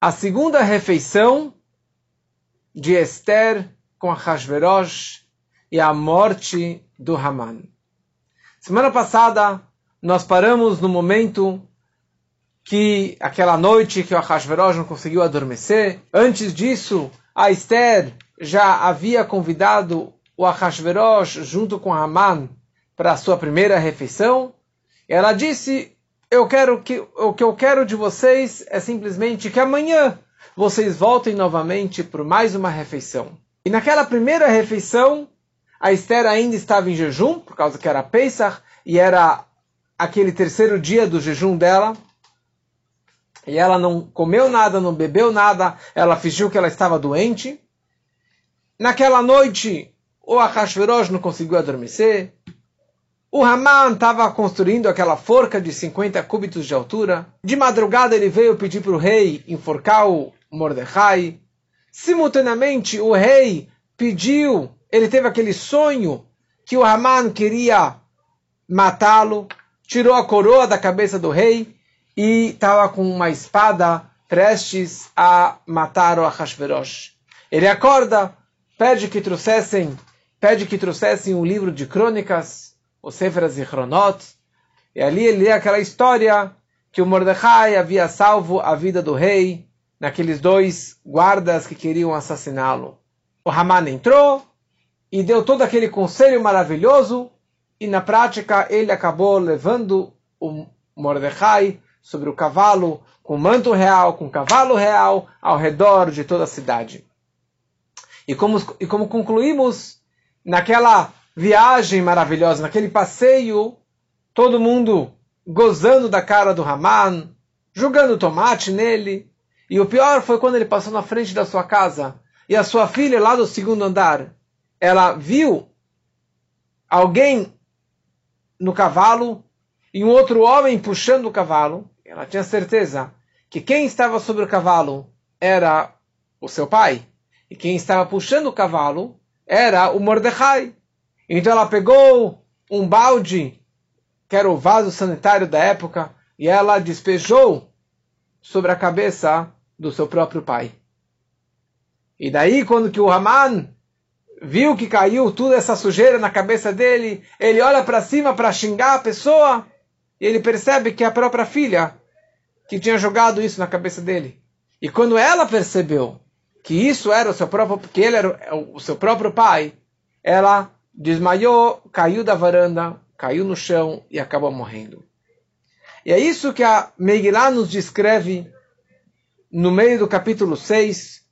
a segunda refeição de Esther com a Hashverosh e a morte do Haman. Semana passada nós paramos no momento que aquela noite que o Ahasverosh não conseguiu adormecer. Antes disso, a Esther já havia convidado o Ahasverosh junto com Haman para a sua primeira refeição. Ela disse: "Eu quero que o que eu quero de vocês é simplesmente que amanhã vocês voltem novamente por mais uma refeição". E naquela primeira refeição, a Esther ainda estava em jejum, por causa que era Pesach, e era aquele terceiro dia do jejum dela. E ela não comeu nada, não bebeu nada, ela fingiu que ela estava doente. Naquela noite, o Ahashverosh não conseguiu adormecer. O Haman estava construindo aquela forca de 50 cúbitos de altura. De madrugada ele veio pedir para o rei enforcar o Mordecai. Simultaneamente, o rei pediu ele teve aquele sonho que o Haman queria matá-lo, tirou a coroa da cabeça do rei e estava com uma espada prestes a matar o Ahasverosh. Ele acorda, pede que trouxessem, pede que trouxessem um livro de crônicas, o Sefer Zichronot, e ali ele lê aquela história que o Mordecai havia salvo a vida do rei naqueles dois guardas que queriam assassiná-lo. O Haman entrou, e deu todo aquele conselho maravilhoso, e na prática ele acabou levando o Mordecai sobre o cavalo, com manto real, com cavalo real, ao redor de toda a cidade. E como, e como concluímos, naquela viagem maravilhosa, naquele passeio, todo mundo gozando da cara do Haman, jogando tomate nele. E o pior foi quando ele passou na frente da sua casa e a sua filha lá do segundo andar ela viu alguém no cavalo e um outro homem puxando o cavalo. Ela tinha certeza que quem estava sobre o cavalo era o seu pai e quem estava puxando o cavalo era o Mordecai. Então ela pegou um balde, que era o vaso sanitário da época, e ela despejou sobre a cabeça do seu próprio pai. E daí, quando que o Haman viu que caiu toda essa sujeira na cabeça dele, ele olha para cima para xingar a pessoa e ele percebe que é a própria filha que tinha jogado isso na cabeça dele. E quando ela percebeu que isso era o seu próprio, que ele era o seu próprio pai, ela desmaiou, caiu da varanda, caiu no chão e acabou morrendo. E é isso que a Megillah nos descreve no meio do capítulo 6,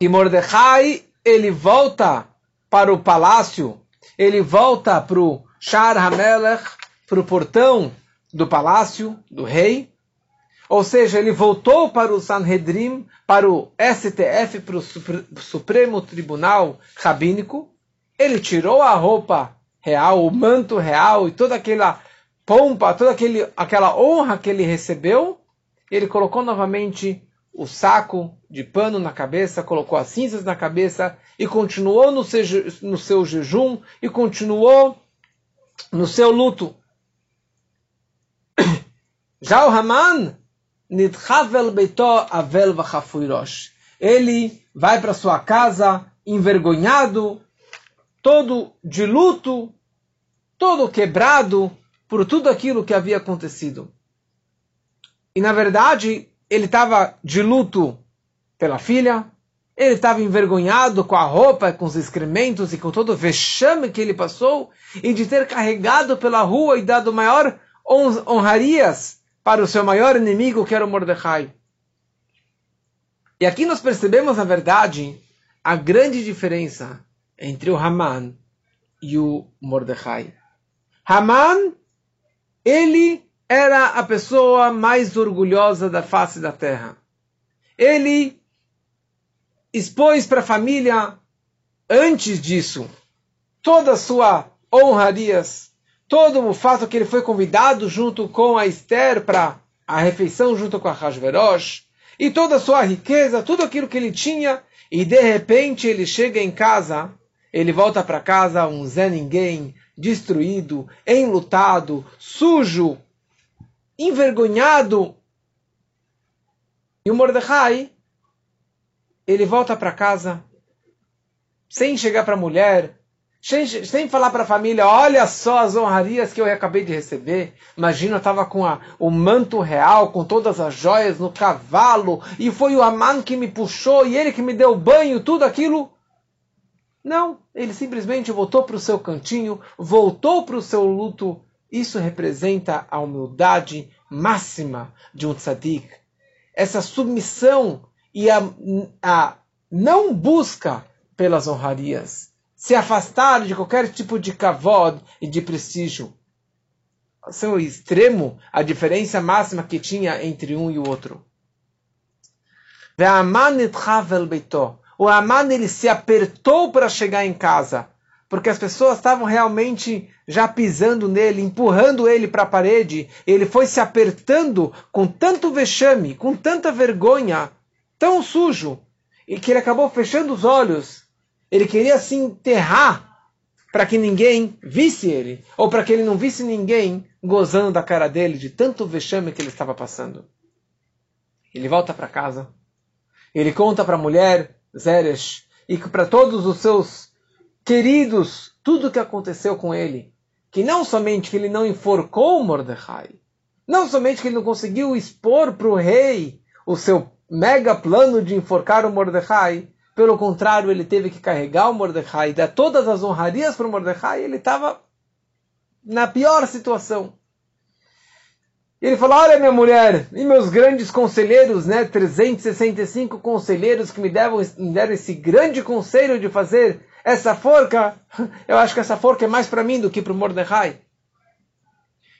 que Mordecai ele volta para o palácio, ele volta para o Shar HaMelech, para o portão do palácio do rei, ou seja, ele voltou para o Sanhedrin, para o STF, para o Supremo Tribunal Rabínico, ele tirou a roupa real, o manto real e toda aquela pompa, toda aquele, aquela honra que ele recebeu, ele colocou novamente o saco de pano na cabeça, colocou as cinzas na cabeça e continuou no seu, no seu jejum e continuou no seu luto. Já o Haman, Nidchavel Beito Avel Vachafuirosh. Ele vai para sua casa envergonhado, todo de luto, todo quebrado por tudo aquilo que havia acontecido. E na verdade, ele estava de luto pela filha, ele estava envergonhado com a roupa, com os excrementos e com todo o vexame que ele passou, e de ter carregado pela rua e dado maior honrarias para o seu maior inimigo, que era o Mordecai. E aqui nós percebemos, na verdade, a grande diferença entre o Haman e o Mordecai. Haman, ele era a pessoa mais orgulhosa da face da terra. Ele expôs para a família, antes disso, toda a sua honrarias, todo o fato que ele foi convidado junto com a Esther para a refeição junto com a Hashverosh, e toda a sua riqueza, tudo aquilo que ele tinha, e de repente ele chega em casa, ele volta para casa um Zé Ninguém, destruído, enlutado, sujo, envergonhado. E o Mordecai, ele volta para casa, sem chegar para a mulher, sem, sem falar para a família, olha só as honrarias que eu acabei de receber. Imagina, eu estava com a, o manto real, com todas as joias no cavalo, e foi o Aman que me puxou, e ele que me deu banho, tudo aquilo. Não, ele simplesmente voltou para o seu cantinho, voltou para o seu luto. Isso representa a humildade máxima de um tzadik. Essa submissão e a, a não busca pelas honrarias se afastar de qualquer tipo de kavod e de prestígio. Esse é extremo, a diferença máxima que tinha entre um e o outro. O Aman ele se apertou para chegar em casa, porque as pessoas estavam realmente já pisando nele, empurrando ele para a parede. Ele foi se apertando com tanto vexame, com tanta vergonha, tão sujo, e que ele acabou fechando os olhos ele queria se enterrar para que ninguém visse ele, ou para que ele não visse ninguém gozando da cara dele, de tanto vexame que ele estava passando. Ele volta para casa, ele conta para a mulher, Zeresh, e para todos os seus queridos, tudo o que aconteceu com ele. Que não somente que ele não enforcou Mordecai, não somente que ele não conseguiu expor para o rei o seu mega plano de enforcar o Mordecai, pelo contrário, ele teve que carregar o Mordecai, dar todas as honrarias para o Mordecai, ele estava na pior situação. Ele falou: Olha, minha mulher, e meus grandes conselheiros, né, 365 conselheiros que me deram, me deram esse grande conselho de fazer essa forca, eu acho que essa forca é mais para mim do que para o Mordecai.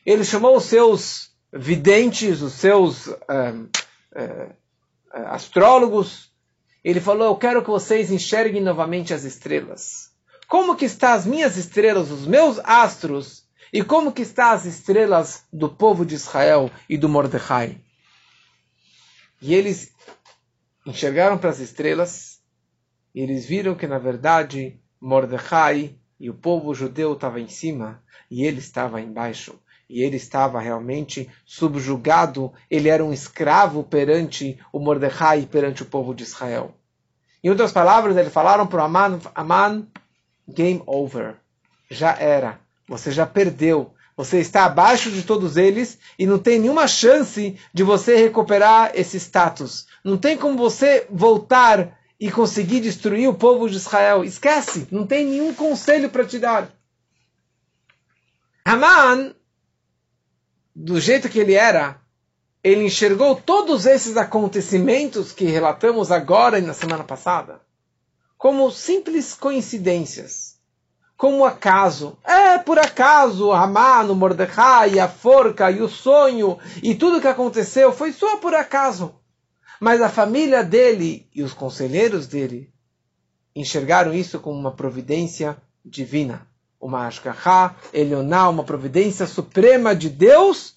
Ele chamou os seus videntes, os seus uh, uh, astrólogos, ele falou: Eu quero que vocês enxerguem novamente as estrelas. Como que estão as minhas estrelas, os meus astros, e como que estão as estrelas do povo de Israel e do Mordecai? E eles enxergaram para as estrelas e eles viram que na verdade Mordecai e o povo judeu estava em cima e ele estava embaixo e ele estava realmente subjugado, ele era um escravo perante o Mordecai, perante o povo de Israel. Em outras palavras, eles falaram para Aman, Aman, game over. Já era. Você já perdeu. Você está abaixo de todos eles e não tem nenhuma chance de você recuperar esse status. Não tem como você voltar e conseguir destruir o povo de Israel. Esquece, não tem nenhum conselho para te dar. Haman do jeito que ele era, ele enxergou todos esses acontecimentos que relatamos agora e na semana passada como simples coincidências, como acaso. É, por acaso, Haman, o Mordecai, a forca e o sonho e tudo que aconteceu foi só por acaso. Mas a família dele e os conselheiros dele enxergaram isso como uma providência divina uma Ashkahá, Elioná, uma providência suprema de Deus,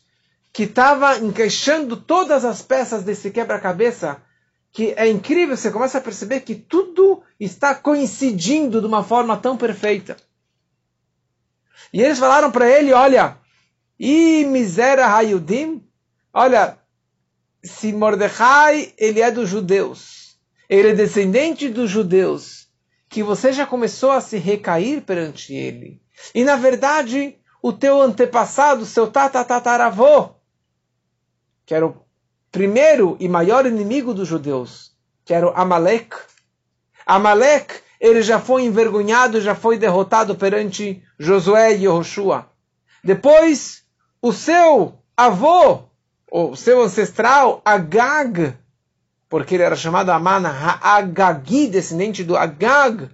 que estava encaixando todas as peças desse quebra-cabeça, que é incrível, você começa a perceber que tudo está coincidindo de uma forma tão perfeita. E eles falaram para ele, olha, e misera Hayudim, olha, se Mordecai, ele é dos judeus, ele é descendente dos judeus, que você já começou a se recair perante ele. E na verdade, o teu antepassado, seu tatatataravô, que era o primeiro e maior inimigo dos judeus, que era o Amalek. Amalek, ele já foi envergonhado, já foi derrotado perante Josué e Yehoshua. Depois, o seu avô, o seu ancestral, Agag, porque ele era chamado Aman Ha'agagi, descendente do Agag.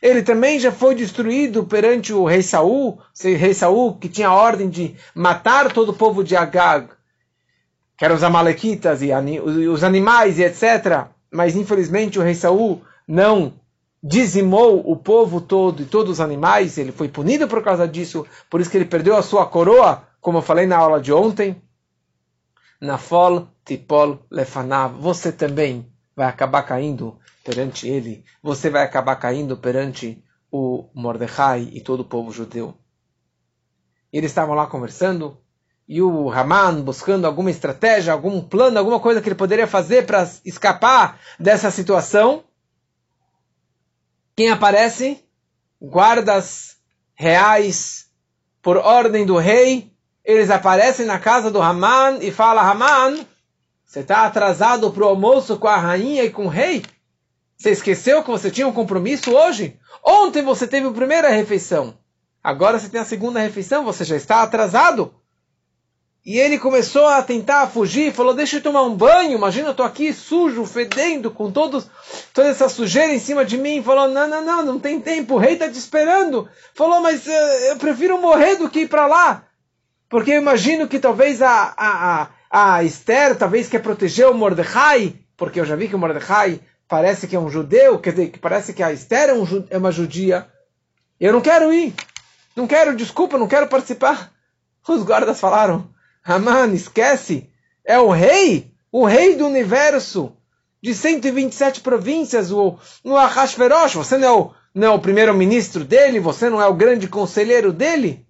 Ele também já foi destruído perante o rei Saul, rei Saul que tinha a ordem de matar todo o povo de Agag, que eram os amalequitas e os animais e etc. Mas infelizmente o rei Saul não dizimou o povo todo e todos os animais, ele foi punido por causa disso, por isso que ele perdeu a sua coroa, como eu falei na aula de ontem. Nafol tipol lefanav. Você também vai acabar caindo perante ele. Você vai acabar caindo perante o Mordecai e todo o povo judeu. Eles estavam lá conversando e o Haman buscando alguma estratégia, algum plano, alguma coisa que ele poderia fazer para escapar dessa situação. Quem aparece? Guardas reais, por ordem do rei, eles aparecem na casa do Haman e falam: Haman, você está atrasado para o almoço com a rainha e com o rei? Você esqueceu que você tinha um compromisso hoje? Ontem você teve a primeira refeição. Agora você tem a segunda refeição, você já está atrasado. E ele começou a tentar fugir, falou: Deixa eu tomar um banho. Imagina, eu estou aqui sujo, fedendo, com todos, toda essa sujeira em cima de mim. Falou: Não, não, não, não tem tempo, o rei está te esperando. Falou: Mas uh, eu prefiro morrer do que ir para lá. Porque eu imagino que talvez a, a, a, a Esther, talvez quer proteger o Mordecai, porque eu já vi que o Mordecai parece que é um judeu, quer dizer, que parece que a Esther é, um, é uma judia. Eu não quero ir. Não quero, desculpa, não quero participar. Os guardas falaram: Haman, esquece, é o rei, o rei do universo, de 127 províncias, o, no Ahashverosh, você não é o, não é o primeiro-ministro dele, você não é o grande conselheiro dele?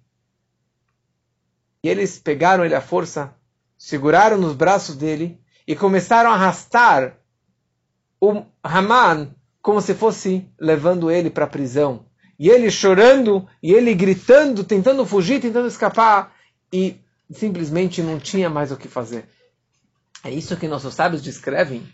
E eles pegaram ele à força, seguraram nos braços dele e começaram a arrastar o Haman como se fosse levando ele para a prisão. E ele chorando, e ele gritando, tentando fugir, tentando escapar, e simplesmente não tinha mais o que fazer. É isso que nossos sábios descrevem.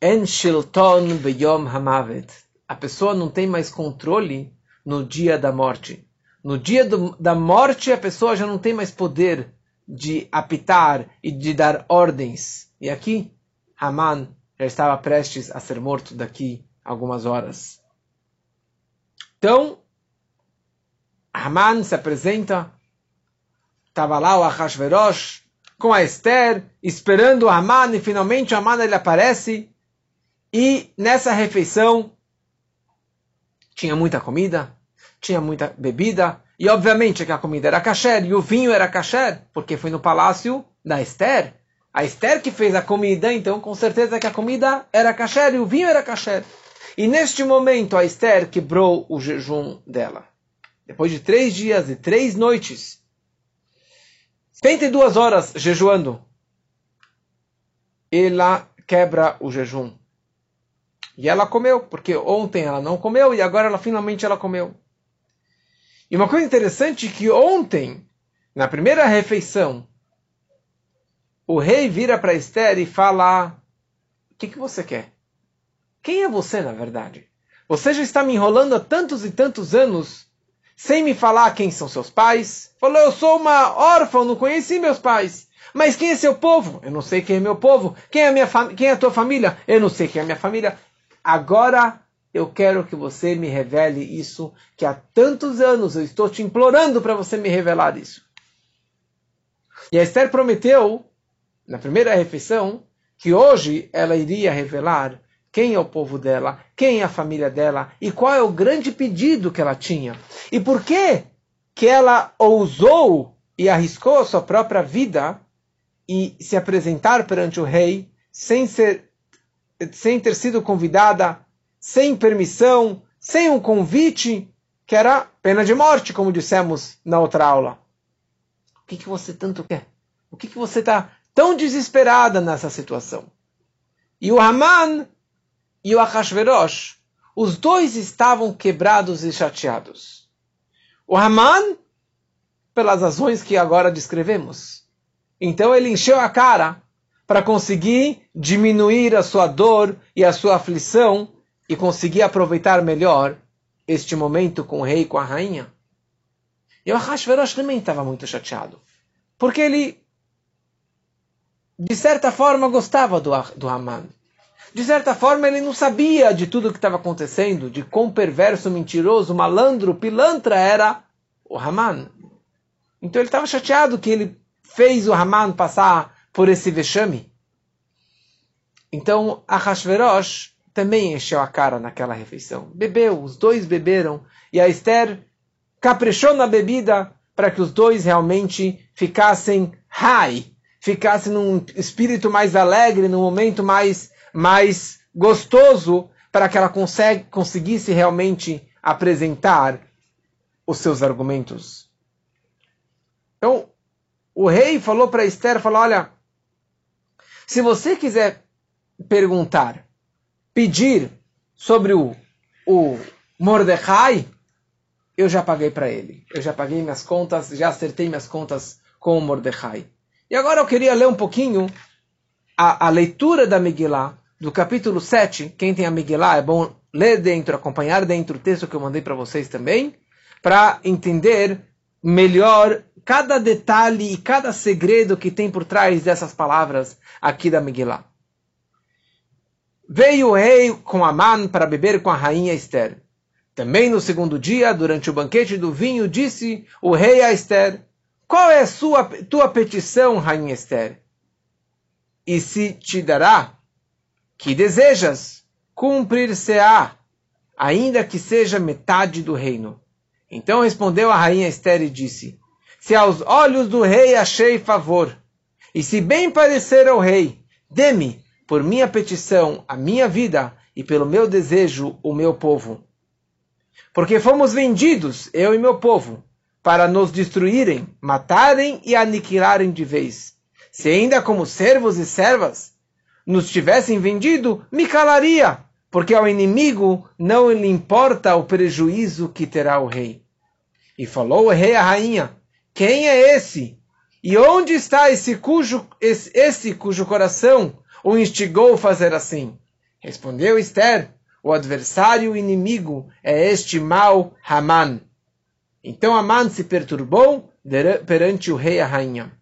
En shilton beyom hamavet. A pessoa não tem mais controle no dia da morte. No dia do, da morte, a pessoa já não tem mais poder de apitar e de dar ordens. E aqui, Haman já estava prestes a ser morto daqui algumas horas. Então, Haman se apresenta, estava lá o Ahashverosh com a Esther, esperando o Haman, e finalmente o Haman ele aparece, e nessa refeição tinha muita comida, tinha muita bebida, e obviamente que a comida era kasher, e o vinho era kasher, porque foi no palácio da Esther. A Esther que fez a comida, então com certeza que a comida era kasher e o vinho era kasher. E neste momento a Esther quebrou o jejum dela. Depois de três dias e três noites, 72 horas jejuando, ela quebra o jejum. E ela comeu, porque ontem ela não comeu e agora ela finalmente ela comeu. E uma coisa interessante é que ontem, na primeira refeição, o rei vira para Esther e fala: O que, que você quer? Quem é você, na verdade? Você já está me enrolando há tantos e tantos anos sem me falar quem são seus pais. Falou: Eu sou uma órfã, não conheci meus pais. Mas quem é seu povo? Eu não sei quem é meu povo. Quem é, minha quem é a tua família? Eu não sei quem é a minha família. Agora eu quero que você me revele isso, que há tantos anos eu estou te implorando para você me revelar isso. E a Esther prometeu, na primeira refeição, que hoje ela iria revelar quem é o povo dela, quem é a família dela e qual é o grande pedido que ela tinha. E por que que ela ousou e arriscou a sua própria vida e se apresentar perante o rei sem ser sem ter sido convidada sem permissão, sem um convite, que era pena de morte, como dissemos na outra aula. O que, que você tanto quer? O que, que você está tão desesperada nessa situação? E o Haman e o Achashverosh, os dois estavam quebrados e chateados. O Haman, pelas razões que agora descrevemos. Então ele encheu a cara para conseguir diminuir a sua dor e a sua aflição e conseguir aproveitar melhor este momento com o rei e com a rainha. E o Ahashverosh também estava muito chateado, porque ele, de certa forma, gostava do, do Haman. De certa forma, ele não sabia de tudo o que estava acontecendo, de quão perverso, mentiroso, malandro, pilantra era o Haman. Então ele estava chateado que ele fez o Haman passar por esse vexame. Então, Ahashverosh também encheu a cara naquela refeição. Bebeu, os dois beberam, e a Esther caprichou na bebida para que os dois realmente ficassem high, ficassem num espírito mais alegre, num momento mais, mais gostoso, para que ela consegue, conseguisse realmente apresentar os seus argumentos. Então, o rei falou para Esther, falou, olha, se você quiser perguntar, pedir sobre o, o Mordecai, eu já paguei para ele. Eu já paguei minhas contas, já acertei minhas contas com o Mordecai. E agora eu queria ler um pouquinho a, a leitura da Megillah, do capítulo 7. Quem tem a Megillah é bom ler dentro, acompanhar dentro o texto que eu mandei para vocês também, para entender melhor cada detalhe e cada segredo que tem por trás dessas palavras aqui da Megillah. Veio o rei com Amã para beber com a rainha Esther. Também no segundo dia, durante o banquete do vinho, disse o rei a Esther: Qual é a sua, tua petição, rainha Esther? E se te dará, que desejas, cumprir-se-á, ainda que seja metade do reino. Então respondeu a rainha Esther e disse: Se aos olhos do rei achei favor, e se bem parecer ao rei, dê-me, por minha petição, a minha vida, e pelo meu desejo, o meu povo. Porque fomos vendidos, eu e meu povo, para nos destruírem, matarem e aniquilarem de vez. Se ainda como servos e servas nos tivessem vendido, me calaria, porque ao inimigo não lhe importa o prejuízo que terá o rei. E falou o rei à rainha: Quem é esse? E onde está esse cujo, esse, esse cujo coração o instigou a fazer assim? Respondeu Esther: o adversário inimigo é este mal Haman. Então Haman se perturbou perante o rei e a rainha.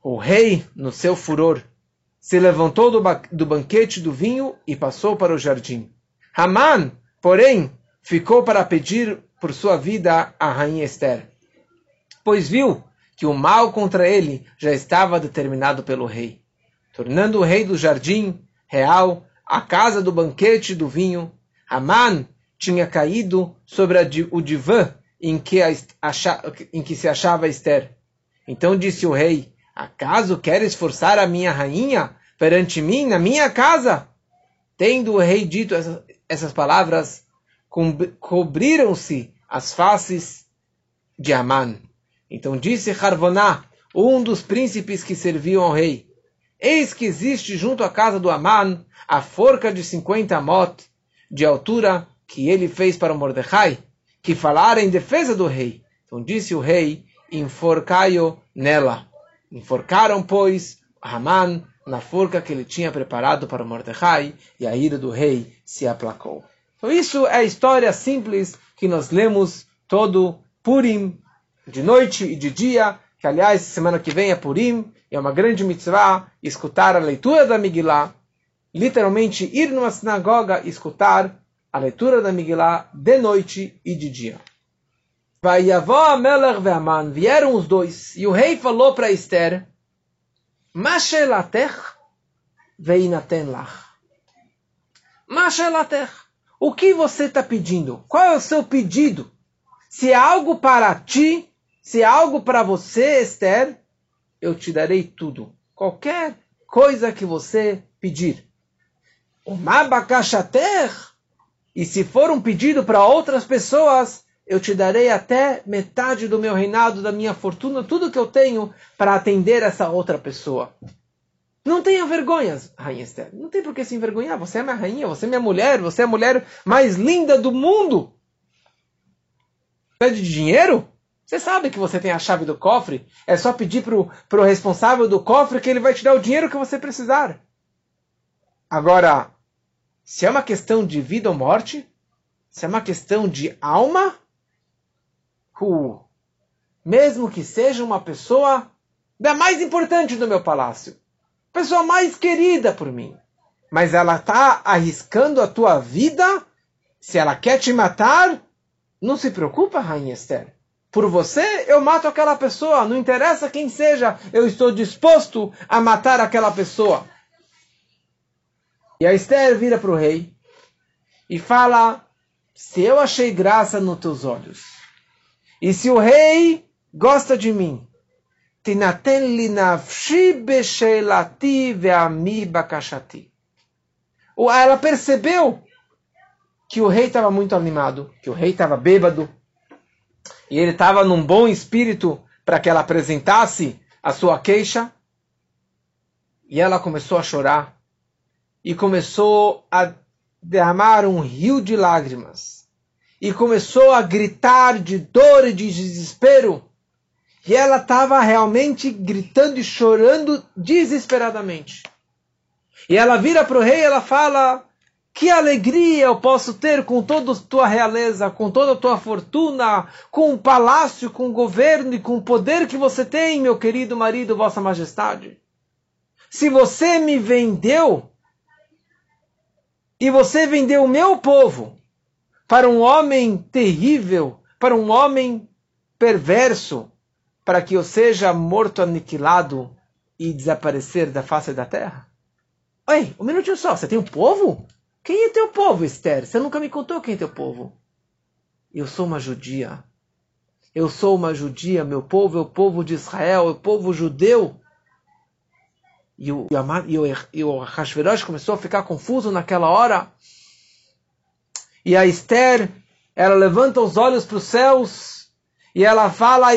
O rei, no seu furor, se levantou do, ba do banquete do vinho e passou para o jardim. Haman, porém, ficou para pedir por sua vida a rainha Esther, pois viu que o mal contra ele já estava determinado pelo rei, tornando o rei do jardim real a casa do banquete do vinho, Haman tinha caído sobre o divã em que, em que se achava Esther. Então disse o rei: Acaso queres forçar a minha rainha perante mim na minha casa? Tendo o rei dito essas, essas palavras, cobriram-se as faces de Aman. Então disse Harvoná, um dos príncipes que serviam ao rei: Eis que existe junto à casa do Aman a forca de 50 mot de altura que ele fez para Mordecai, que falara em defesa do rei. Então disse o rei, enforcai-o nela. Enforcaram, pois, Haman na forca que ele tinha preparado para Mordecai, e a ira do rei se aplacou. Então isso é a história simples que nós lemos todo Purim, de noite e de dia, que aliás, semana que vem é Purim, e é uma grande mitzvah escutar a leitura da Megillah, literalmente ir numa sinagoga e escutar a leitura da Megillah de noite e de dia. Vieram os dois, e o rei falou para Esther, Mashelatech veinaten lach. Mashelatech, o que você está pedindo? Qual é o seu pedido? Se é algo para ti, se é algo para você, Esther, eu te darei tudo. Qualquer coisa que você pedir. Uma abacaxater. E se for um pedido para outras pessoas, eu te darei até metade do meu reinado, da minha fortuna, tudo que eu tenho para atender essa outra pessoa. Não tenha vergonha, Rainha Esther. Não tem por que se envergonhar. Você é minha rainha, você é minha mulher, você é a mulher mais linda do mundo. Pede dinheiro? Você sabe que você tem a chave do cofre. É só pedir para o responsável do cofre que ele vai te dar o dinheiro que você precisar. Agora, se é uma questão de vida ou morte, se é uma questão de alma, uh, mesmo que seja uma pessoa da mais importante do meu palácio, pessoa mais querida por mim, mas ela está arriscando a tua vida, se ela quer te matar, não se preocupa, Rainha Esther. Por você, eu mato aquela pessoa, não interessa quem seja, eu estou disposto a matar aquela pessoa. E a Esther vira para o rei e fala: Se eu achei graça nos teus olhos, e se o rei gosta de mim. Ela percebeu que o rei estava muito animado, que o rei estava bêbado, e ele estava num bom espírito para que ela apresentasse a sua queixa. E ela começou a chorar e começou a derramar um rio de lágrimas e começou a gritar de dor e de desespero. E ela estava realmente gritando e chorando desesperadamente. E ela vira para o rei e ela fala: Que alegria eu posso ter com toda a tua realeza, com toda a tua fortuna, com o palácio, com o governo e com o poder que você tem, meu querido marido, Vossa Majestade. Se você me vendeu, e você vendeu o meu povo para um homem terrível, para um homem perverso, para que eu seja morto, aniquilado e desaparecer da face da terra? Oi, um minutinho só, você tem um povo? Quem é teu povo, Esther? Você nunca me contou quem é teu povo. Eu sou uma judia. Eu sou uma judia, meu povo é o povo de Israel, é o povo judeu. E o, e o, e o Hashverosh começou a ficar confuso naquela hora. E a Esther, ela levanta os olhos para os céus e ela fala: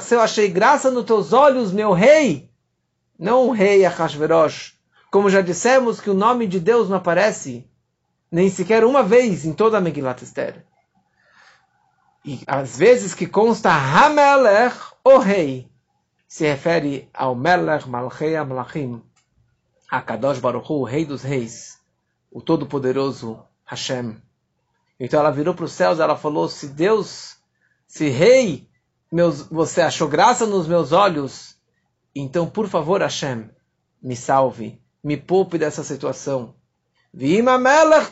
Se eu achei graça nos teus olhos, meu rei, não o rei Ahashverosh. Como já dissemos que o nome de Deus não aparece nem sequer uma vez em toda a Megillat Esther. E às vezes que consta Hamelech, o rei se refere ao Melech Malchei Malachim, a Kadosh Baruch Hu, o Rei dos Reis, o Todo-Poderoso Hashem. Então ela virou para os céus ela falou: Se Deus, se Rei, meus, você achou graça nos meus olhos, então por favor, Hashem, me salve, me poupe dessa situação. Vima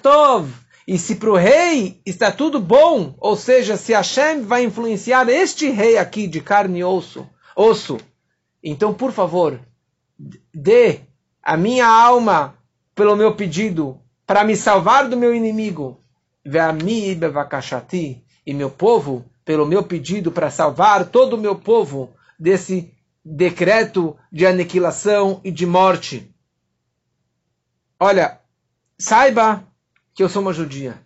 Tov! E se para o rei está tudo bom, ou seja, se Hashem vai influenciar este rei aqui de carne e osso, osso, então, por favor, dê a minha alma pelo meu pedido para me salvar do meu inimigo. E meu povo, pelo meu pedido para salvar todo o meu povo desse decreto de aniquilação e de morte. Olha, saiba que eu sou uma judia.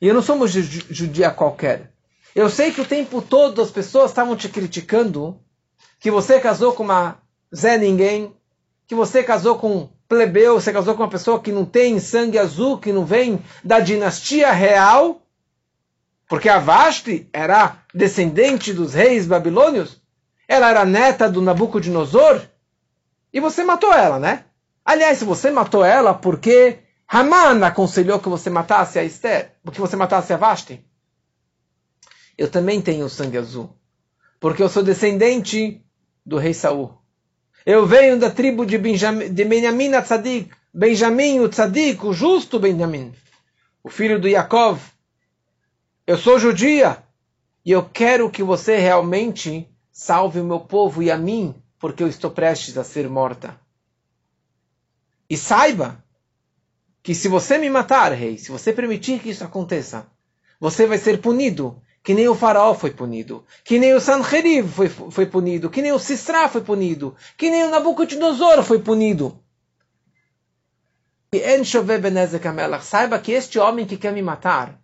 E eu não sou uma judia qualquer. Eu sei que o tempo todo as pessoas estavam te criticando que você casou com uma Zé Ninguém, que você casou com plebeu, você casou com uma pessoa que não tem sangue azul, que não vem da dinastia real, porque a Vashti era descendente dos reis babilônios, ela era neta do Nabucodonosor, e você matou ela, né? Aliás, se você matou ela porque Haman aconselhou que você matasse a Esther, porque você matasse a Vashti. Eu também tenho sangue azul, porque eu sou descendente do rei Saul. Eu venho da tribo de, Benjamim, de Tzadik, Benjamim o Tzadik, o justo Benjamim, o filho do Yaakov. Eu sou judia e eu quero que você realmente salve o meu povo e a mim, porque eu estou prestes a ser morta. E saiba que se você me matar, rei, se você permitir que isso aconteça, você vai ser punido que nem o faraó foi punido, que nem o Sanherib foi, foi punido, que nem o Sisra foi punido, que nem o Nabucodonosor foi punido. Saiba que este homem que quer me matar,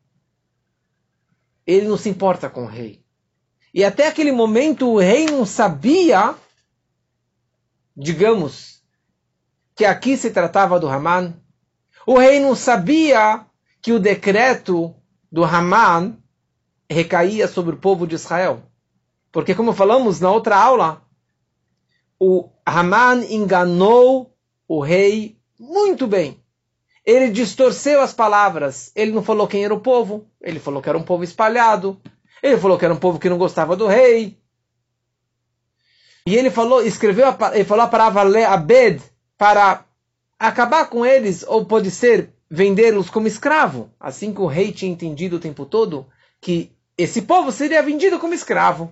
ele não se importa com o rei. E até aquele momento o rei não sabia, digamos, que aqui se tratava do Haman. O rei não sabia que o decreto do Haman recaía sobre o povo de Israel. Porque, como falamos na outra aula, o Haman enganou o rei muito bem. Ele distorceu as palavras. Ele não falou quem era o povo. Ele falou que era um povo espalhado. Ele falou que era um povo que não gostava do rei. E ele falou, escreveu, ele falou a palavra abed para acabar com eles, ou pode ser vendê-los como escravo. Assim que o rei tinha entendido o tempo todo que esse povo seria vendido como escravo.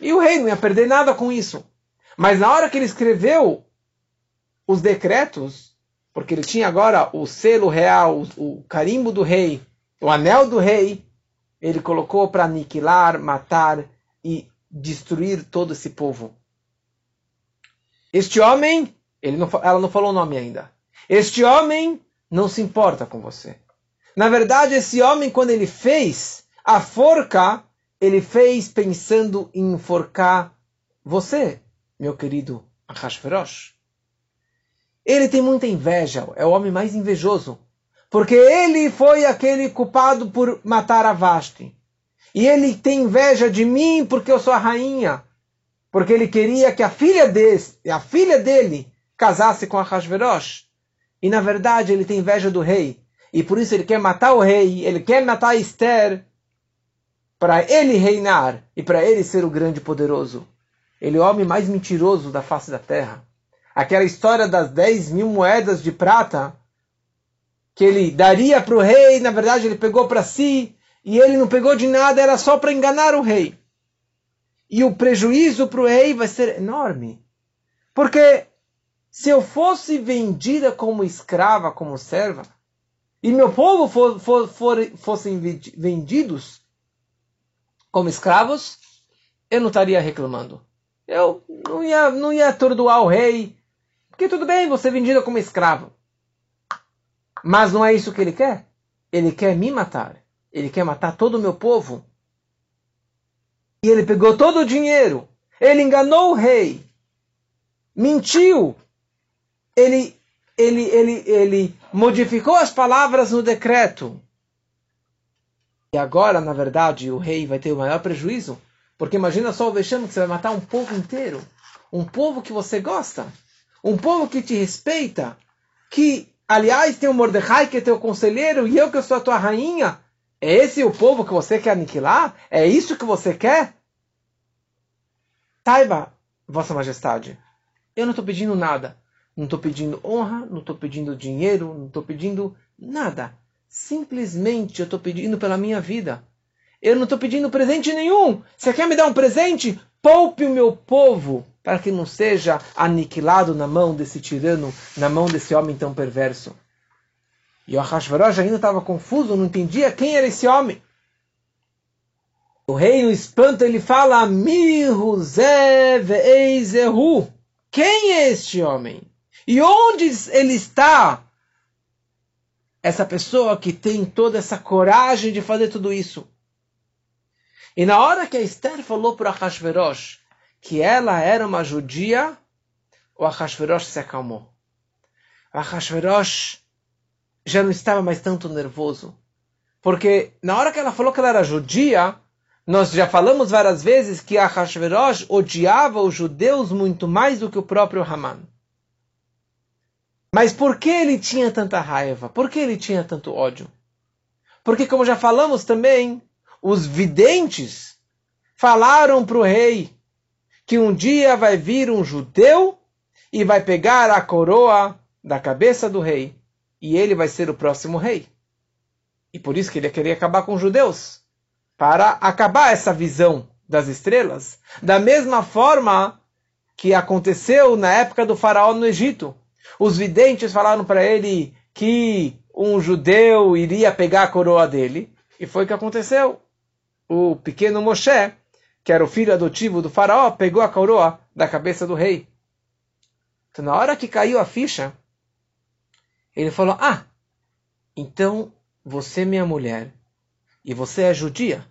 E o rei não ia perder nada com isso. Mas na hora que ele escreveu os decretos, porque ele tinha agora o selo real, o, carimbo do rei, o anel do rei, ele colocou para aniquilar, matar e destruir todo esse povo. Este homem, não, ela não falou o nome ainda. Este homem não se importa com você. Na verdade, esse homem, quando ele fez a forca ele fez pensando em enforcar você, meu querido Ahashverosh. Ele tem muita inveja, é o homem mais invejoso, porque ele foi aquele culpado por matar a Vashti. E ele tem inveja de mim porque eu sou a rainha, porque ele queria que a filha dele, a filha dele casasse com Ahashverosh. E na verdade ele tem inveja do rei, e por isso ele quer matar o rei, ele quer matar Esther, para ele reinar e para ele ser o grande poderoso. Ele é o homem mais mentiroso da face da terra. Aquela história das 10 mil moedas de prata que ele daria para o rei, na verdade ele pegou para si, e ele não pegou de nada, era só para enganar o rei. E o prejuízo para o rei vai ser enorme. Porque se eu fosse vendida como escrava, como serva, e meu povo for, for, for, fossem vendidos como escravos, eu não estaria reclamando. Eu não ia, não ia atordoar o rei. Porque tudo bem, você é vendido como escravo. Mas não é isso que ele quer. Ele quer me matar. Ele quer matar todo o meu povo. E ele pegou todo o dinheiro. Ele enganou o rei. Mentiu. Ele, ele, ele, ele modificou as palavras no decreto. E agora, na verdade, o rei vai ter o maior prejuízo, porque imagina só o vexame que você vai matar um povo inteiro, um povo que você gosta, um povo que te respeita, que, aliás, tem o Mordecai que é teu conselheiro e eu que sou a tua rainha. É esse o povo que você quer aniquilar? É isso que você quer? Saiba, Vossa Majestade, eu não estou pedindo nada. Não estou pedindo honra, não estou pedindo dinheiro, não estou pedindo nada. Simplesmente eu estou pedindo pela minha vida. Eu não estou pedindo presente nenhum. Você quer me dar um presente? Poupe o meu povo para que não seja aniquilado na mão desse tirano, na mão desse homem tão perverso. E o Ahasverosh ainda estava confuso, não entendia quem era esse homem. O rei, no espanto, ele fala. Quem é este homem? E onde ele está? Essa pessoa que tem toda essa coragem de fazer tudo isso. E na hora que a Esther falou para Ahasverosh que ela era uma judia, o Ahasverosh se acalmou. O Ahasverosh já não estava mais tanto nervoso. Porque na hora que ela falou que ela era judia, nós já falamos várias vezes que Ahasverosh odiava os judeus muito mais do que o próprio Haman. Mas por que ele tinha tanta raiva? Por que ele tinha tanto ódio? Porque, como já falamos também, os videntes falaram para o rei que um dia vai vir um judeu e vai pegar a coroa da cabeça do rei e ele vai ser o próximo rei. E por isso que ele queria acabar com os judeus para acabar essa visão das estrelas, da mesma forma que aconteceu na época do faraó no Egito. Os videntes falaram para ele que um judeu iria pegar a coroa dele, e foi o que aconteceu. O pequeno Moshe, que era o filho adotivo do faraó, pegou a coroa da cabeça do rei. Então, na hora que caiu a ficha, ele falou: Ah, então você é minha mulher e você é judia.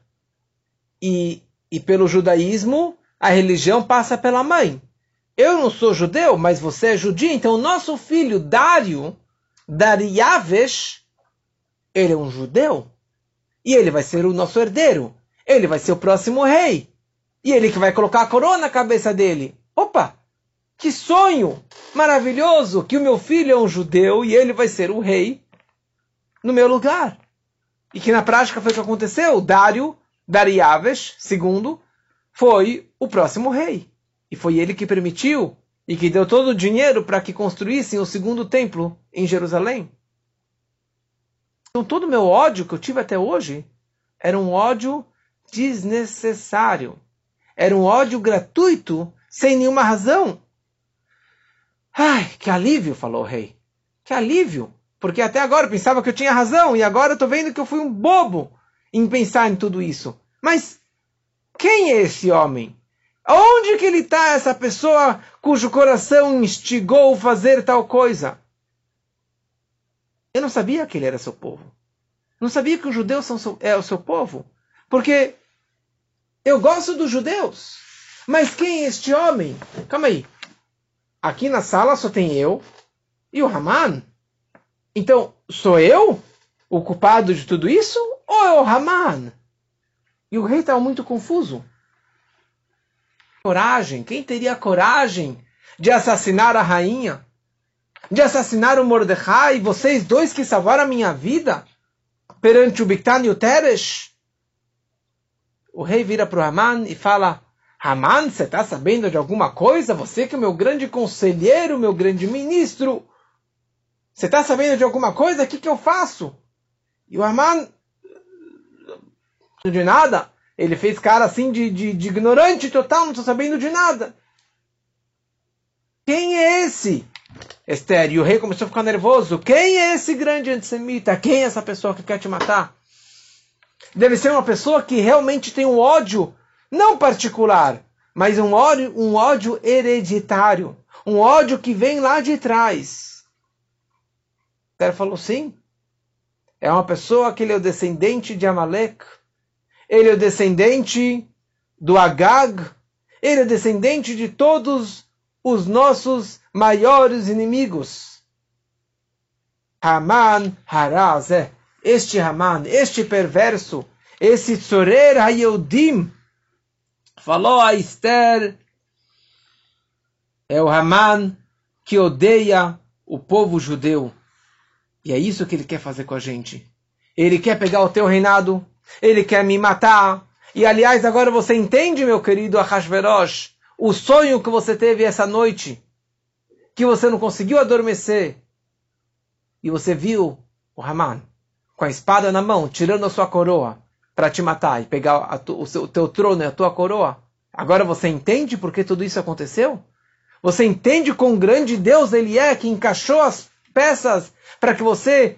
E, e pelo judaísmo, a religião passa pela mãe. Eu não sou judeu, mas você é judia, então o nosso filho Dário, Dariavesh, ele é um judeu. E ele vai ser o nosso herdeiro. Ele vai ser o próximo rei. E ele que vai colocar a coroa na cabeça dele. Opa! Que sonho maravilhoso que o meu filho é um judeu e ele vai ser o rei no meu lugar. E que na prática foi o que aconteceu. Dário, Dariavesh, segundo, foi o próximo rei. E foi ele que permitiu e que deu todo o dinheiro para que construíssem o segundo templo em Jerusalém. Então todo o meu ódio que eu tive até hoje era um ódio desnecessário. Era um ódio gratuito, sem nenhuma razão. Ai, que alívio, falou o rei. Que alívio. Porque até agora eu pensava que eu tinha razão e agora eu estou vendo que eu fui um bobo em pensar em tudo isso. Mas quem é esse homem? Onde que ele está, essa pessoa cujo coração instigou fazer tal coisa? Eu não sabia que ele era seu povo. Não sabia que os judeus são é o seu povo. Porque Eu gosto dos judeus. Mas quem é este homem? Calma aí. Aqui na sala só tem eu e o Haman. Então, sou eu o culpado de tudo isso? Ou é o Haman? E o rei estava muito confuso. Coragem. Quem teria coragem de assassinar a rainha? De assassinar o Mordecai? Vocês dois que salvaram a minha vida? Perante o Bictan e o Teresh? O rei vira para o Haman e fala: Haman, você está sabendo de alguma coisa? Você que é meu grande conselheiro, meu grande ministro. Você está sabendo de alguma coisa? O que, que eu faço? E o Haman, de nada. Ele fez cara assim de, de, de ignorante total, não estou sabendo de nada. Quem é esse? Esther, e o rei começou a ficar nervoso. Quem é esse grande antissemita? Quem é essa pessoa que quer te matar? Deve ser uma pessoa que realmente tem um ódio não particular, mas um ódio, um ódio hereditário, um ódio que vem lá de trás. Ele falou sim. É uma pessoa que ele é o descendente de Amalek. Ele é o descendente do Agag. Ele é o descendente de todos os nossos maiores inimigos. Haman Harazeh. Este Haman, este perverso, esse Tzorer Hayehudim, falou a Esther, é o Haman que odeia o povo judeu. E é isso que ele quer fazer com a gente. Ele quer pegar o teu reinado, ele quer me matar. E aliás, agora você entende, meu querido Ahasverosh, o sonho que você teve essa noite, que você não conseguiu adormecer, e você viu o Haman com a espada na mão, tirando a sua coroa para te matar e pegar o, seu, o teu trono e a tua coroa. Agora você entende por que tudo isso aconteceu? Você entende quão grande Deus ele é que encaixou as peças para que você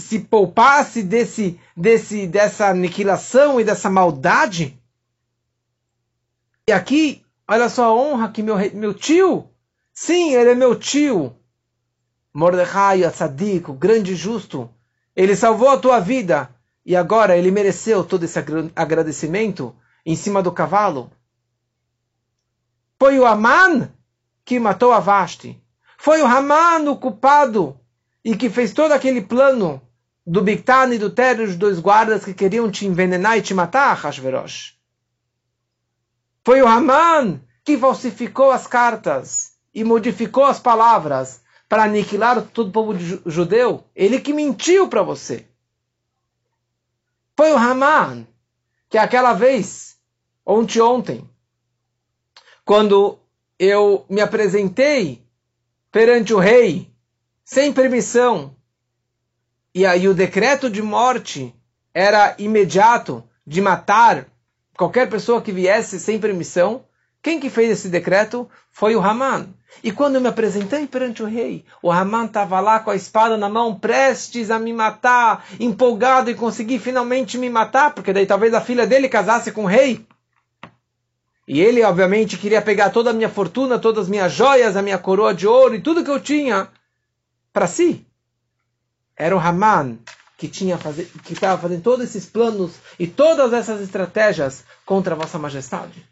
se poupasse desse, desse, dessa aniquilação e dessa maldade? E aqui, olha só a honra que meu, meu tio, sim, ele é meu tio, Mordecai, a Tzadik, o grande justo, ele salvou a tua vida e agora ele mereceu todo esse agradecimento em cima do cavalo. Foi o Aman que matou a Vashti. Foi o Haman o culpado e que fez todo aquele plano do Bictan e do Ter, os dois guardas que queriam te envenenar e te matar, Hashverosh. Foi o Haman que falsificou as cartas e modificou as palavras para aniquilar todo o povo judeu. Ele que mentiu para você. Foi o Haman que aquela vez, ontem ontem, quando eu me apresentei perante o rei sem permissão e aí o decreto de morte era imediato de matar qualquer pessoa que viesse sem permissão. Quem que fez esse decreto foi o Haman. E quando eu me apresentei perante o rei, o Haman estava lá com a espada na mão, prestes a me matar, empolgado em conseguir finalmente me matar, porque daí talvez a filha dele casasse com o rei. E ele, obviamente, queria pegar toda a minha fortuna, todas as minhas joias, a minha coroa de ouro e tudo que eu tinha para si. Era o Haman que tinha que estava fazendo todos esses planos e todas essas estratégias contra vossa majestade.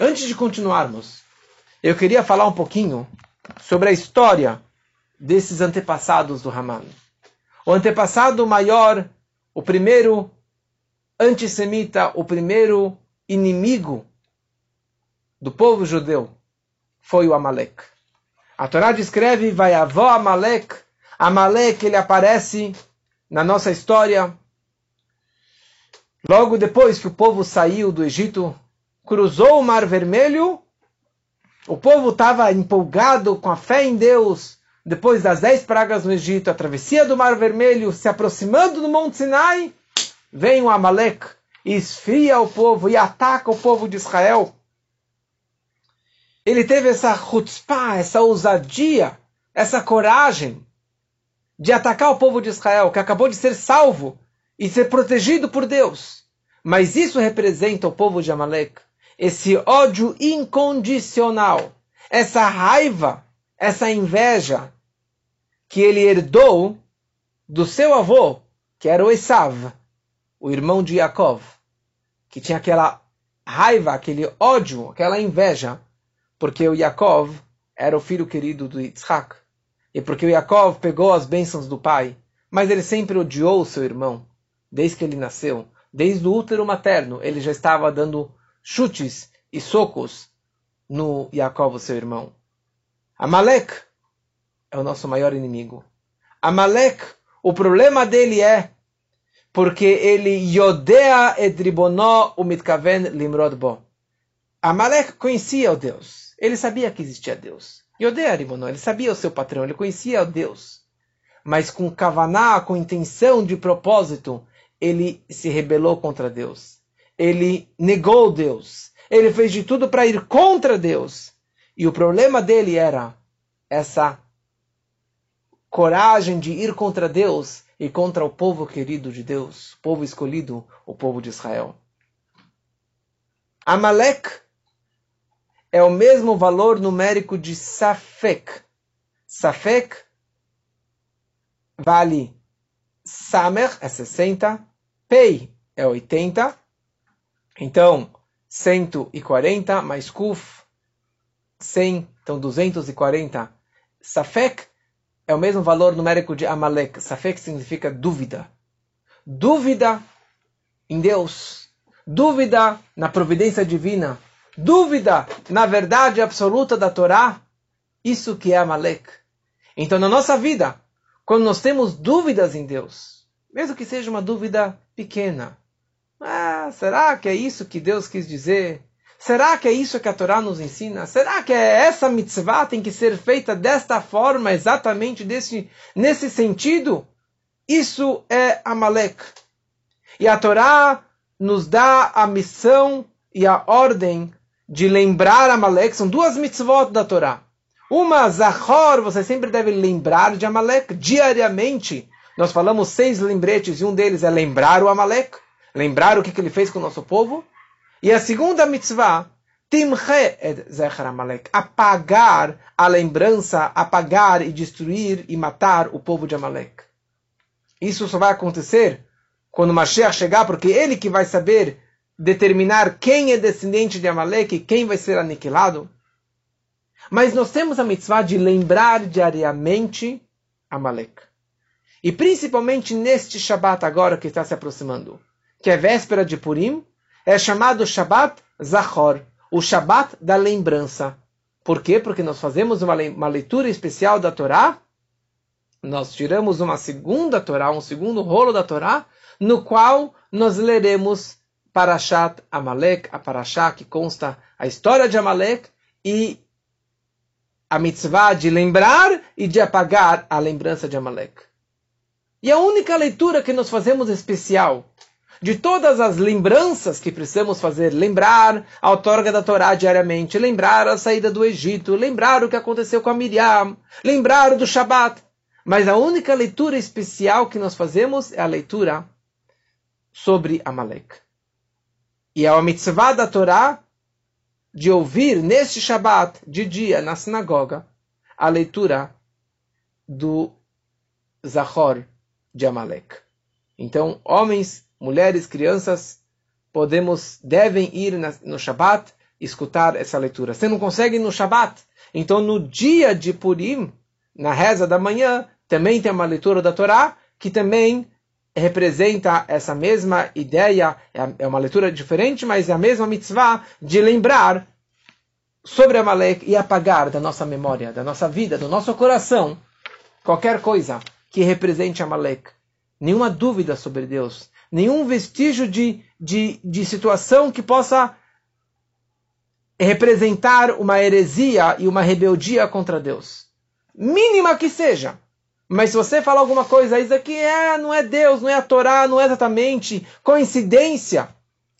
Antes de continuarmos, eu queria falar um pouquinho sobre a história desses antepassados do Haman. O antepassado maior, o primeiro antissemita, o primeiro inimigo do povo judeu foi o Amalek. A Torá descreve, vai avó Amalek. Amalek, ele aparece na nossa história. Logo depois que o povo saiu do Egito, cruzou o Mar Vermelho, o povo estava empolgado com a fé em Deus, depois das dez pragas no Egito, a travessia do Mar Vermelho, se aproximando do Monte Sinai, vem o Amalek, esfria o povo e ataca o povo de Israel. Ele teve essa chutzpah, essa ousadia, essa coragem de atacar o povo de Israel, que acabou de ser salvo e ser protegido por Deus. Mas isso representa o povo de Amalek, esse ódio incondicional, essa raiva, essa inveja que ele herdou do seu avô, que era o Esav, o irmão de Yaakov. que tinha aquela raiva, aquele ódio, aquela inveja, porque o Yaakov era o filho querido do Yitzhak, e porque o Yaakov pegou as bênçãos do pai, mas ele sempre odiou o seu irmão, desde que ele nasceu, desde o útero materno, ele já estava dando chutes e socos no Yaakov, seu irmão. Amalek é o nosso maior inimigo. Amalek, o problema dele é porque ele yodea edribonó o mitkaven limrod bo. Amalek conhecia o Deus. Ele sabia que existia Deus. Yodea ribonó, ele sabia o seu patrão, ele conhecia Deus. Mas com kavaná, com intenção de propósito, ele se rebelou contra Deus. Ele negou Deus. Ele fez de tudo para ir contra Deus. E o problema dele era essa coragem de ir contra Deus e contra o povo querido de Deus, o povo escolhido, o povo de Israel. Amalek é o mesmo valor numérico de Safek. Safek vale Samer é 60, Pei é 80. Então, 140 mais Kuf, 100, então 240. Safek é o mesmo valor numérico de Amalek. Safek significa dúvida. Dúvida em Deus. Dúvida na providência divina. Dúvida na verdade absoluta da Torá. Isso que é Amalek. Então, na nossa vida, quando nós temos dúvidas em Deus, mesmo que seja uma dúvida pequena, ah, será que é isso que Deus quis dizer? Será que é isso que a Torá nos ensina? Será que é essa mitzvah tem que ser feita desta forma, exatamente desse, nesse sentido? Isso é Amalek. E a Torá nos dá a missão e a ordem de lembrar Amalek. São duas mitzvot da Torá. Uma, Zahor, você sempre deve lembrar de Amalek diariamente. Nós falamos seis lembretes e um deles é lembrar o Amalek, lembrar o que, que ele fez com o nosso povo. E a segunda mitzvah, Timche et Zecher Amalek, apagar a lembrança, apagar e destruir e matar o povo de Amalek. Isso só vai acontecer quando Mashiach chegar, porque ele que vai saber determinar quem é descendente de Amalek e quem vai ser aniquilado. Mas nós temos a mitzvah de lembrar diariamente Amalek. E principalmente neste Shabat agora que está se aproximando, que é véspera de Purim, é chamado Shabat Zachor, o Shabat da lembrança. Por quê? Porque nós fazemos uma, uma leitura especial da Torá, nós tiramos uma segunda Torá, um segundo rolo da Torá, no qual nós leremos Parashat Amalek, a Parashá que consta a história de Amalek e a mitzvah de lembrar e de apagar a lembrança de Amalek. E a única leitura que nós fazemos especial de todas as lembranças que precisamos fazer, lembrar a outorga da Torá diariamente, lembrar a saída do Egito, lembrar o que aconteceu com a Miriam, lembrar do Shabat. Mas a única leitura especial que nós fazemos é a leitura sobre Amalek. E é a mitzvah da Torá de ouvir neste Shabat, de dia, na sinagoga, a leitura do Zahor de Amalek. Então, homens, mulheres, crianças, podemos, devem ir no Shabat escutar essa leitura. Se não consegue no Shabat, então no dia de Purim, na reza da manhã, também tem uma leitura da Torá que também representa essa mesma ideia, é, é uma leitura diferente, mas é a mesma mitzvah de lembrar sobre Amalek e apagar da nossa memória, da nossa vida, do nosso coração, qualquer coisa que represente Amalek. Nenhuma dúvida sobre Deus, nenhum vestígio de, de, de situação que possa representar uma heresia e uma rebeldia contra Deus. Mínima que seja. Mas se você falar alguma coisa, isso aqui é, não é Deus, não é a Torá, não é exatamente coincidência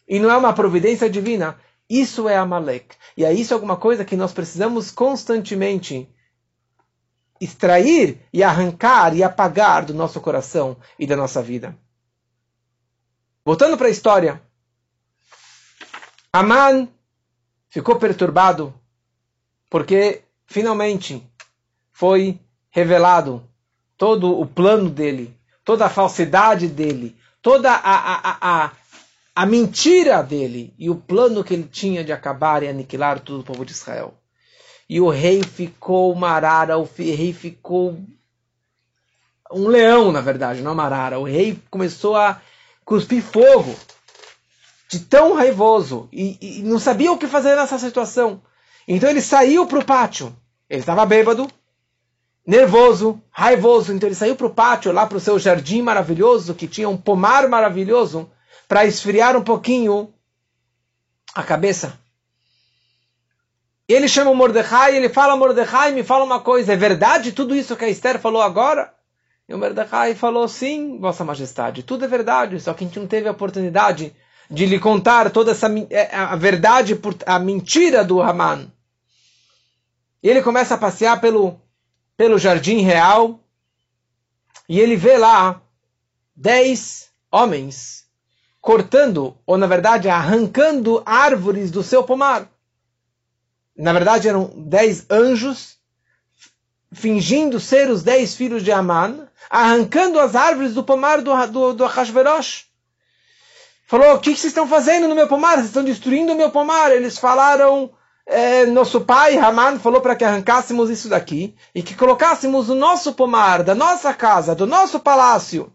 e não é uma providência divina, isso é Amalek. E é isso alguma coisa que nós precisamos constantemente extrair e arrancar e apagar do nosso coração e da nossa vida. Voltando para a história. Aman ficou perturbado porque finalmente foi revelado todo o plano dele, toda a falsidade dele, toda a, a, a, a mentira dele e o plano que ele tinha de acabar e aniquilar todo o povo de Israel. E o rei ficou uma arara, o rei ficou um leão, na verdade, não uma arara. O rei começou a cuspir fogo de tão raivoso e, e não sabia o que fazer nessa situação. Então ele saiu para o pátio. Ele estava bêbado, nervoso, raivoso. Então ele saiu para o pátio, lá para o seu jardim maravilhoso, que tinha um pomar maravilhoso, para esfriar um pouquinho a cabeça. Ele chama o Mordecai, ele fala, Mordecai, me fala uma coisa, é verdade tudo isso que a Esther falou agora? E o Mordecai falou, sim, Vossa Majestade, tudo é verdade, só que a gente não teve a oportunidade de lhe contar toda essa é, a verdade, a mentira do Haman. E ele começa a passear pelo, pelo jardim real e ele vê lá dez homens cortando, ou na verdade arrancando árvores do seu pomar. Na verdade eram dez anjos fingindo ser os dez filhos de Aman, arrancando as árvores do pomar do, do, do Hashverosh. Falou, o que, que vocês estão fazendo no meu pomar? Vocês estão destruindo o meu pomar. Eles falaram, é, nosso pai, Haman, falou para que arrancássemos isso daqui e que colocássemos o nosso pomar, da nossa casa, do nosso palácio.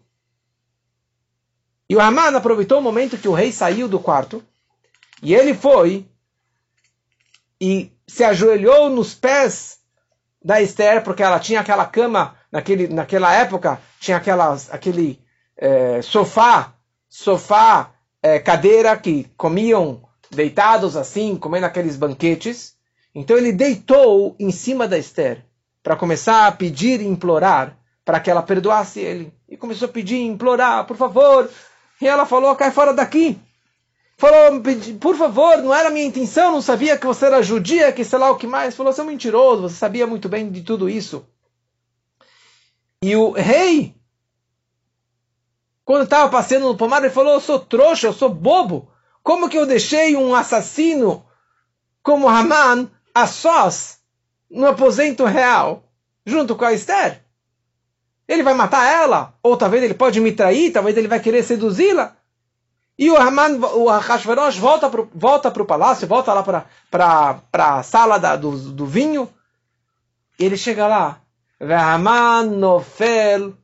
E o Haman aproveitou o momento que o rei saiu do quarto e ele foi e se ajoelhou nos pés da Esther, porque ela tinha aquela cama, naquele, naquela época, tinha aquelas, aquele é, sofá, sofá, é, cadeira que comiam deitados assim, comendo aqueles banquetes. Então ele deitou em cima da Esther para começar a pedir e implorar para que ela perdoasse ele. E começou a pedir e implorar, por favor. E ela falou, cai fora daqui. Falou, por favor, não era minha intenção, não sabia que você era judia, que sei lá o que mais. Falou, você é um mentiroso, você sabia muito bem de tudo isso. E o rei, quando estava passeando no pomar, ele falou, eu sou trouxa, eu sou bobo. Como que eu deixei um assassino como Haman a sós no aposento real, junto com a Esther? Ele vai matar ela? Ou talvez ele pode me trair, talvez ele vai querer seduzi-la? E o Haman, o Hashverosh volta para volta o palácio, volta lá para a sala da, do, do vinho. E ele chega lá. Haman nofel.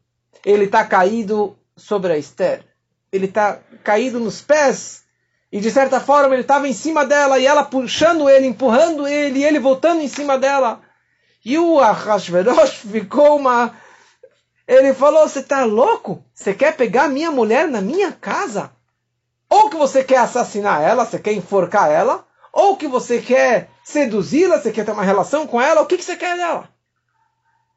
Ele está caído sobre a Esther. Ele está caído nos pés e de certa forma ele estava em cima dela e ela puxando ele, empurrando ele, e ele voltando em cima dela. E o Ahasverosh ficou uma. Ele falou: Você está louco? Você quer pegar minha mulher na minha casa? Ou que você quer assassinar ela, você quer enforcar ela, ou que você quer seduzi-la, você quer ter uma relação com ela, o que, que você quer dela?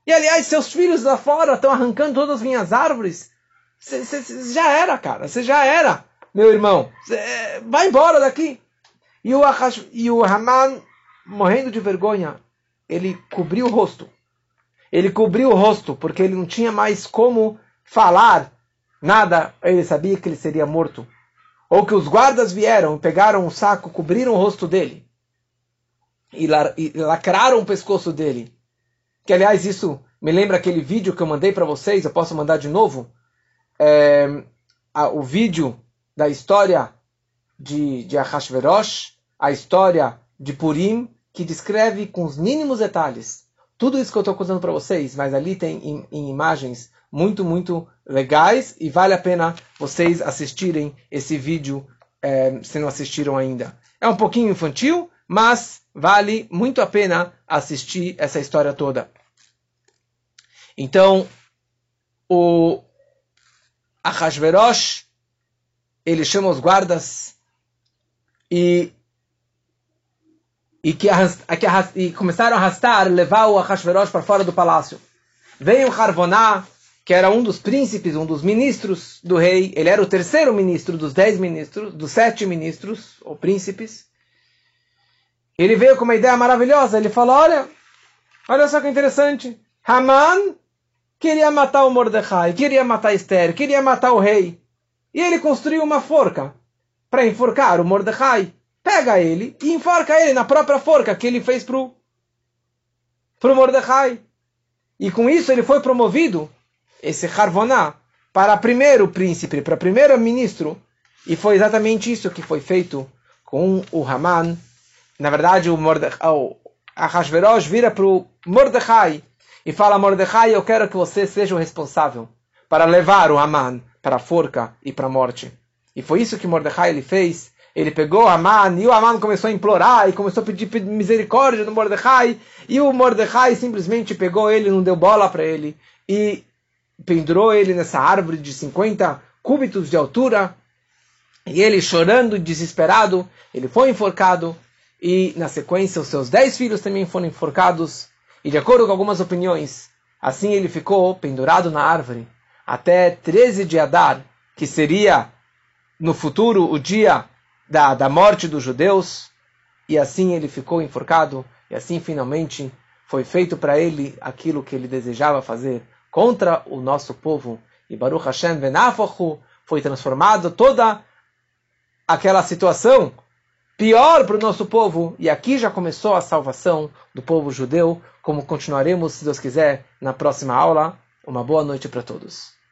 E aliás, seus filhos lá fora estão arrancando todas as minhas árvores. Você já era, cara, você já era meu irmão, vai embora daqui. E o, Ahash, e o Haman, morrendo de vergonha, ele cobriu o rosto. Ele cobriu o rosto porque ele não tinha mais como falar nada. Ele sabia que ele seria morto. Ou que os guardas vieram, pegaram um saco, cobriram o rosto dele e, lacraram o pescoço dele. Que aliás isso me lembra aquele vídeo que eu mandei para vocês. Eu posso mandar de novo. É, a, o vídeo da história de, de Ahashverosh, a história de Purim, que descreve com os mínimos detalhes tudo isso que eu estou contando para vocês, mas ali tem em, em, imagens muito, muito legais e vale a pena vocês assistirem esse vídeo é, se não assistiram ainda. É um pouquinho infantil, mas vale muito a pena assistir essa história toda. Então, o Ahashverosh ele chama os guardas e e que, arrast, que arrast, e começaram a arrastar, levar o Ahashverosh para fora do palácio. Veio Harvoná, que era um dos príncipes, um dos ministros do rei. Ele era o terceiro ministro dos dez ministros, dos sete ministros, ou príncipes. Ele veio com uma ideia maravilhosa. Ele falou: Olha, olha só que interessante. Haman queria matar o Mordecai, queria matar Esther, queria matar o rei. E ele construiu uma forca para enforcar o Mordecai. Pega ele e enforca ele na própria forca que ele fez para o Mordecai. E com isso ele foi promovido, esse Harvoná, para primeiro príncipe, para primeiro ministro, E foi exatamente isso que foi feito com o Haman. Na verdade, o, Morde o Ahasverosh vira para o Mordecai e fala: Mordecai, eu quero que você seja o responsável para levar o Haman para a forca e para a morte. E foi isso que Mordecai ele fez. Ele pegou Haman e o Haman começou a implorar e começou a pedir misericórdia do Mordecai. E o Mordecai simplesmente pegou ele, não deu bola para ele e pendurou ele nessa árvore de 50 cúbitos de altura. E ele chorando, desesperado, ele foi enforcado. E na sequência, os seus dez filhos também foram enforcados. E de acordo com algumas opiniões, assim ele ficou pendurado na árvore até 13 de Adar, que seria no futuro o dia da, da morte dos judeus. E assim ele ficou enforcado. E assim finalmente foi feito para ele aquilo que ele desejava fazer contra o nosso povo. E Baruch Hashem Benafachu foi transformado toda aquela situação pior para o nosso povo. E aqui já começou a salvação do povo judeu, como continuaremos, se Deus quiser, na próxima aula. Uma boa noite para todos.